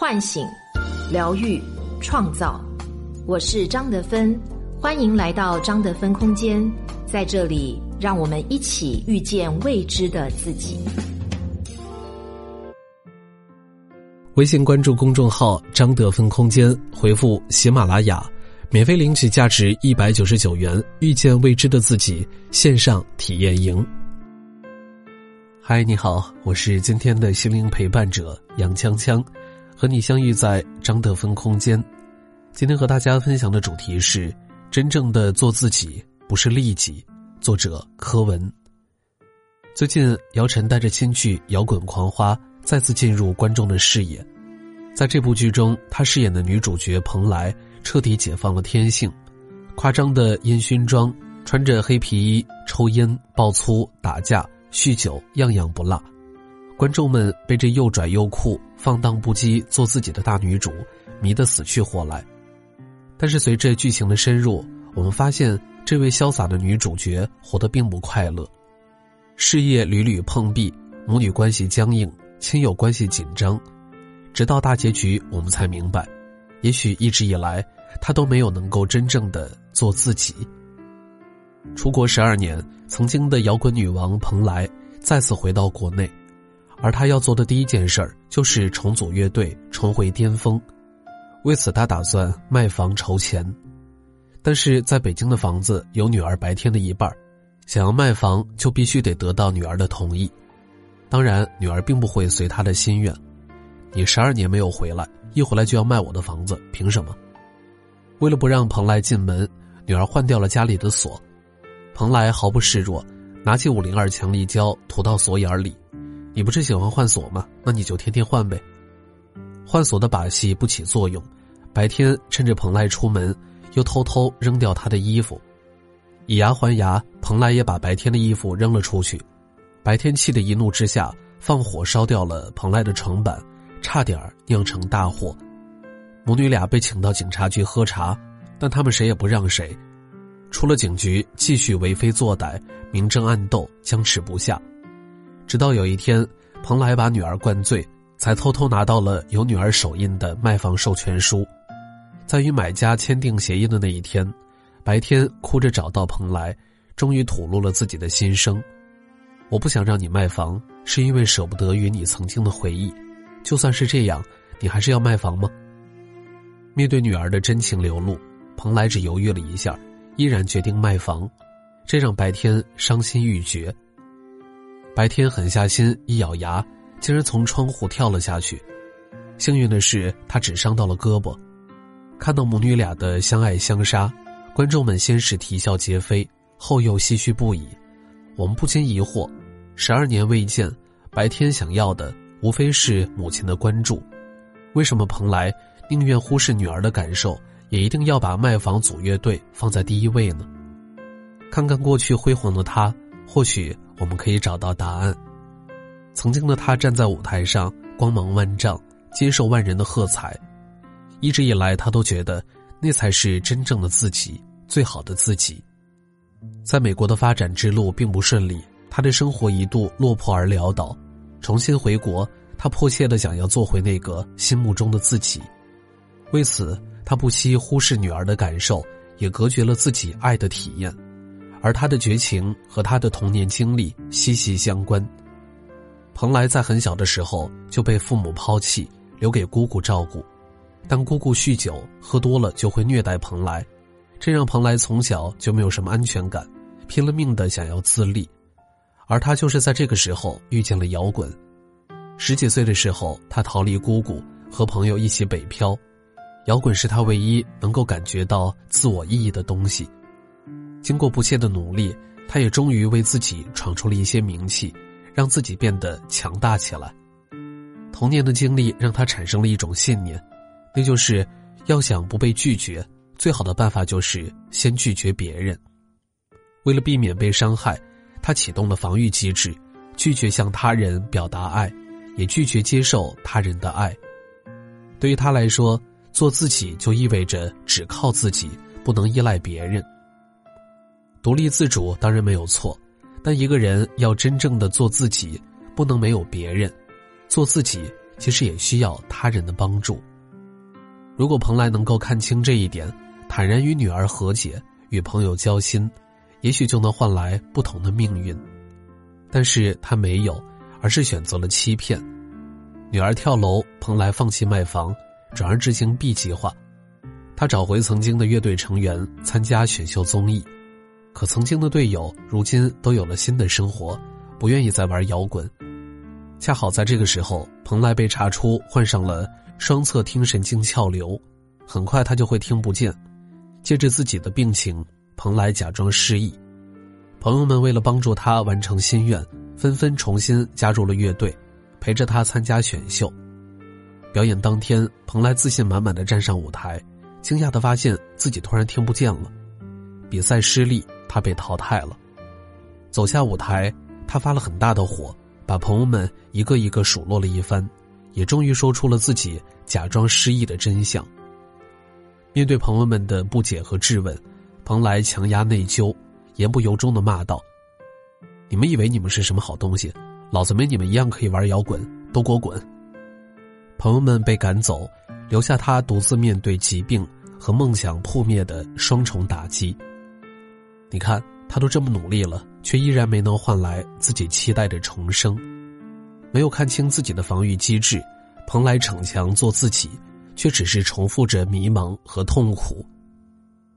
唤醒、疗愈、创造。我是张德芬，欢迎来到张德芬空间，在这里，让我们一起遇见未知的自己。微信关注公众号“张德芬空间”，回复“喜马拉雅”，免费领取价值一百九十九元“遇见未知的自己”线上体验营。嗨，你好，我是今天的心灵陪伴者杨锵锵，和你相遇在张德芬空间。今天和大家分享的主题是：真正的做自己，不是利己。作者柯文。最近，姚晨带着新剧《摇滚狂花》再次进入观众的视野。在这部剧中，她饰演的女主角蓬莱彻底解放了天性，夸张的烟熏妆，穿着黑皮衣，抽烟、爆粗、打架、酗酒，样样不落。观众们被这又拽又酷、放荡不羁、做自己的大女主迷得死去活来。但是随着剧情的深入，我们发现这位潇洒的女主角活得并不快乐，事业屡屡碰壁，母女关系僵硬，亲友关系紧张，直到大结局，我们才明白，也许一直以来她都没有能够真正的做自己。出国十二年，曾经的摇滚女王蓬莱再次回到国内，而他要做的第一件事儿就是重组乐队，重回巅峰。为此，他打算卖房筹钱，但是在北京的房子有女儿白天的一半，想要卖房就必须得得到女儿的同意。当然，女儿并不会随他的心愿。你十二年没有回来，一回来就要卖我的房子，凭什么？为了不让蓬莱进门，女儿换掉了家里的锁。蓬莱毫不示弱，拿起五零二强力胶涂到锁眼里。你不是喜欢换锁吗？那你就天天换呗。换锁的把戏不起作用，白天趁着蓬莱出门，又偷偷扔掉他的衣服，以牙还牙，蓬莱也把白天的衣服扔了出去。白天气得一怒之下，放火烧掉了蓬莱的床板，差点酿成大祸。母女俩被请到警察局喝茶，但他们谁也不让谁。出了警局，继续为非作歹，明争暗斗，僵持不下。直到有一天，蓬莱把女儿灌醉。才偷偷拿到了有女儿手印的卖房授权书，在与买家签订协议的那一天，白天哭着找到蓬莱，终于吐露了自己的心声：“我不想让你卖房，是因为舍不得与你曾经的回忆。就算是这样，你还是要卖房吗？”面对女儿的真情流露，蓬莱只犹豫了一下，依然决定卖房，这让白天伤心欲绝。白天狠下心，一咬牙。竟然从窗户跳了下去，幸运的是他只伤到了胳膊。看到母女俩的相爱相杀，观众们先是啼笑皆非，后又唏嘘不已。我们不禁疑惑：十二年未见，白天想要的无非是母亲的关注，为什么蓬莱宁愿忽视女儿的感受，也一定要把卖房组乐队放在第一位呢？看看过去辉煌的他，或许我们可以找到答案。曾经的他站在舞台上，光芒万丈，接受万人的喝彩。一直以来，他都觉得那才是真正的自己，最好的自己。在美国的发展之路并不顺利，他的生活一度落魄而潦倒。重新回国，他迫切的想要做回那个心目中的自己。为此，他不惜忽视女儿的感受，也隔绝了自己爱的体验。而他的绝情和他的童年经历息息相关。蓬莱在很小的时候就被父母抛弃，留给姑姑照顾，但姑姑酗酒，喝多了就会虐待蓬莱，这让蓬莱从小就没有什么安全感，拼了命的想要自立，而他就是在这个时候遇见了摇滚。十几岁的时候，他逃离姑姑，和朋友一起北漂，摇滚是他唯一能够感觉到自我意义的东西。经过不懈的努力，他也终于为自己闯出了一些名气。让自己变得强大起来。童年的经历让他产生了一种信念，那就是要想不被拒绝，最好的办法就是先拒绝别人。为了避免被伤害，他启动了防御机制，拒绝向他人表达爱，也拒绝接受他人的爱。对于他来说，做自己就意味着只靠自己，不能依赖别人。独立自主当然没有错。但一个人要真正的做自己，不能没有别人。做自己其实也需要他人的帮助。如果蓬莱能够看清这一点，坦然与女儿和解，与朋友交心，也许就能换来不同的命运。但是他没有，而是选择了欺骗。女儿跳楼，蓬莱放弃卖房，转而执行 B 计划。他找回曾经的乐队成员，参加选秀综艺。可曾经的队友，如今都有了新的生活，不愿意再玩摇滚。恰好在这个时候，蓬莱被查出患上了双侧听神经鞘瘤，很快他就会听不见。借着自己的病情，蓬莱假装失忆。朋友们为了帮助他完成心愿，纷纷重新加入了乐队，陪着他参加选秀。表演当天，蓬莱自信满满的站上舞台，惊讶的发现自己突然听不见了。比赛失利。他被淘汰了，走下舞台，他发了很大的火，把朋友们一个一个数落了一番，也终于说出了自己假装失忆的真相。面对朋友们的不解和质问，蓬莱强压内疚，言不由衷的骂道：“你们以为你们是什么好东西？老子没你们一样可以玩摇滚，都给我滚！”朋友们被赶走，留下他独自面对疾病和梦想破灭的双重打击。你看，他都这么努力了，却依然没能换来自己期待的重生。没有看清自己的防御机制，蓬莱逞强做自己，却只是重复着迷茫和痛苦。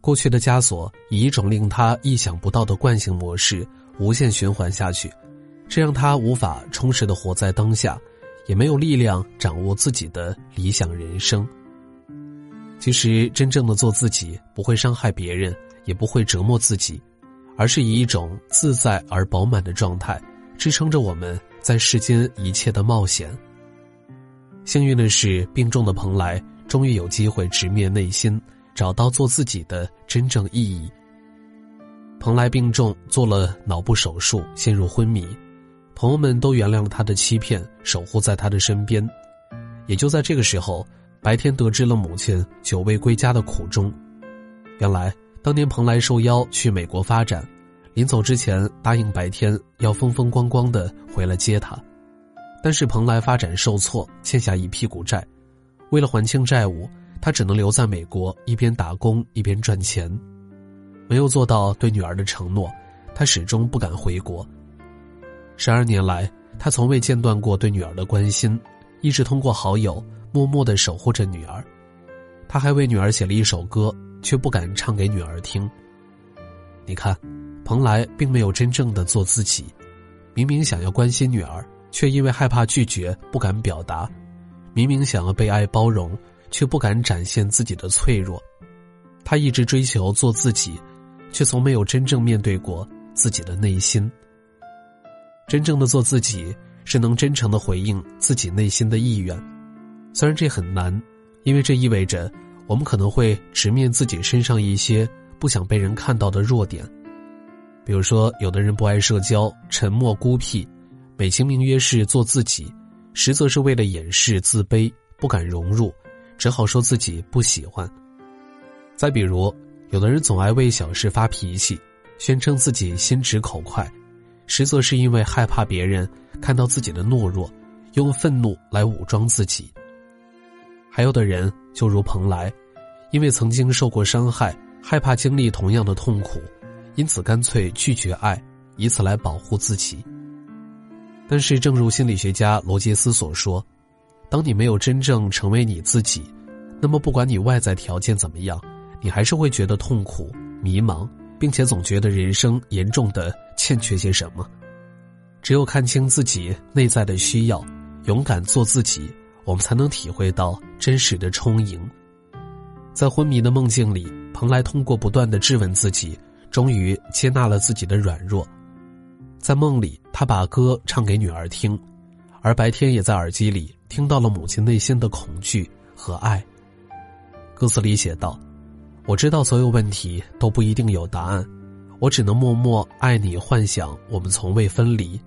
过去的枷锁以一种令他意想不到的惯性模式无限循环下去，这让他无法充实的活在当下，也没有力量掌握自己的理想人生。其实，真正的做自己，不会伤害别人。也不会折磨自己，而是以一种自在而饱满的状态支撑着我们在世间一切的冒险。幸运的是，病重的蓬莱终于有机会直面内心，找到做自己的真正意义。蓬莱病重，做了脑部手术，陷入昏迷，朋友们都原谅了他的欺骗，守护在他的身边。也就在这个时候，白天得知了母亲久未归家的苦衷，原来。当年蓬莱受邀去美国发展，临走之前答应白天要风风光光的回来接他，但是蓬莱发展受挫，欠下一屁股债，为了还清债务，他只能留在美国一边打工一边赚钱，没有做到对女儿的承诺，他始终不敢回国。十二年来，他从未间断过对女儿的关心，一直通过好友默默的守护着女儿，他还为女儿写了一首歌。却不敢唱给女儿听。你看，蓬莱并没有真正的做自己，明明想要关心女儿，却因为害怕拒绝不敢表达；明明想要被爱包容，却不敢展现自己的脆弱。他一直追求做自己，却从没有真正面对过自己的内心。真正的做自己，是能真诚的回应自己内心的意愿，虽然这很难，因为这意味着。我们可能会直面自己身上一些不想被人看到的弱点，比如说，有的人不爱社交，沉默孤僻，美其名曰是做自己，实则是为了掩饰自卑，不敢融入，只好说自己不喜欢。再比如，有的人总爱为小事发脾气，宣称自己心直口快，实则是因为害怕别人看到自己的懦弱，用愤怒来武装自己。还有的人就如蓬莱，因为曾经受过伤害，害怕经历同样的痛苦，因此干脆拒绝爱，以此来保护自己。但是，正如心理学家罗杰斯所说，当你没有真正成为你自己，那么不管你外在条件怎么样，你还是会觉得痛苦、迷茫，并且总觉得人生严重的欠缺些什么。只有看清自己内在的需要，勇敢做自己。我们才能体会到真实的充盈。在昏迷的梦境里，蓬莱通过不断的质问自己，终于接纳了自己的软弱。在梦里，他把歌唱给女儿听，而白天也在耳机里听到了母亲内心的恐惧和爱。歌词里写道：“我知道所有问题都不一定有答案，我只能默默爱你，幻想我们从未分离。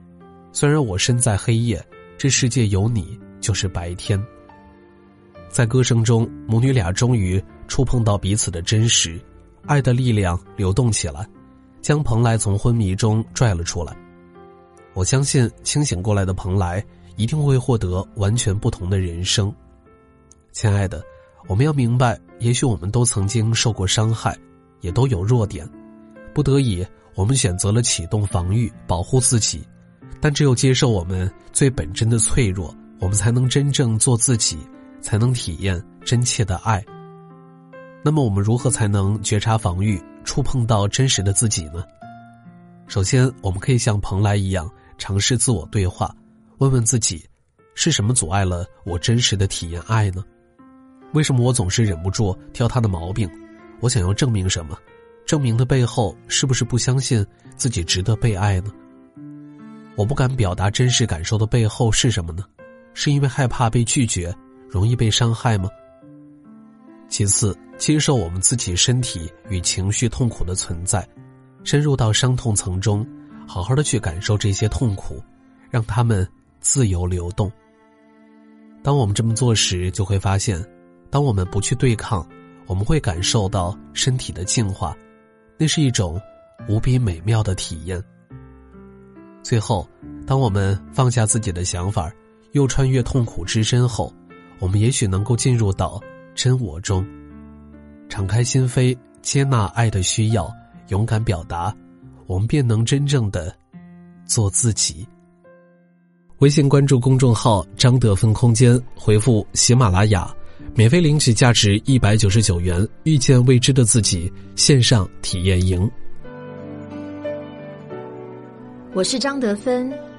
虽然我身在黑夜，这世界有你。”就是白天。在歌声中，母女俩终于触碰到彼此的真实，爱的力量流动起来，将蓬莱从昏迷中拽了出来。我相信，清醒过来的蓬莱一定会获得完全不同的人生。亲爱的，我们要明白，也许我们都曾经受过伤害，也都有弱点，不得已，我们选择了启动防御，保护自己。但只有接受我们最本真的脆弱，我们才能真正做自己，才能体验真切的爱。那么，我们如何才能觉察防御，触碰到真实的自己呢？首先，我们可以像蓬莱一样，尝试自我对话，问问自己：是什么阻碍了我真实的体验爱呢？为什么我总是忍不住挑他的毛病？我想要证明什么？证明的背后，是不是不相信自己值得被爱呢？我不敢表达真实感受的背后是什么呢？是因为害怕被拒绝，容易被伤害吗？其次，接受我们自己身体与情绪痛苦的存在，深入到伤痛层中，好好的去感受这些痛苦，让他们自由流动。当我们这么做时，就会发现，当我们不去对抗，我们会感受到身体的净化，那是一种无比美妙的体验。最后，当我们放下自己的想法，又穿越痛苦之身后，我们也许能够进入到真我中，敞开心扉，接纳爱的需要，勇敢表达，我们便能真正的做自己。微信关注公众号“张德芬空间”，回复“喜马拉雅”，免费领取价值一百九十九元《遇见未知的自己》线上体验营。我是张德芬。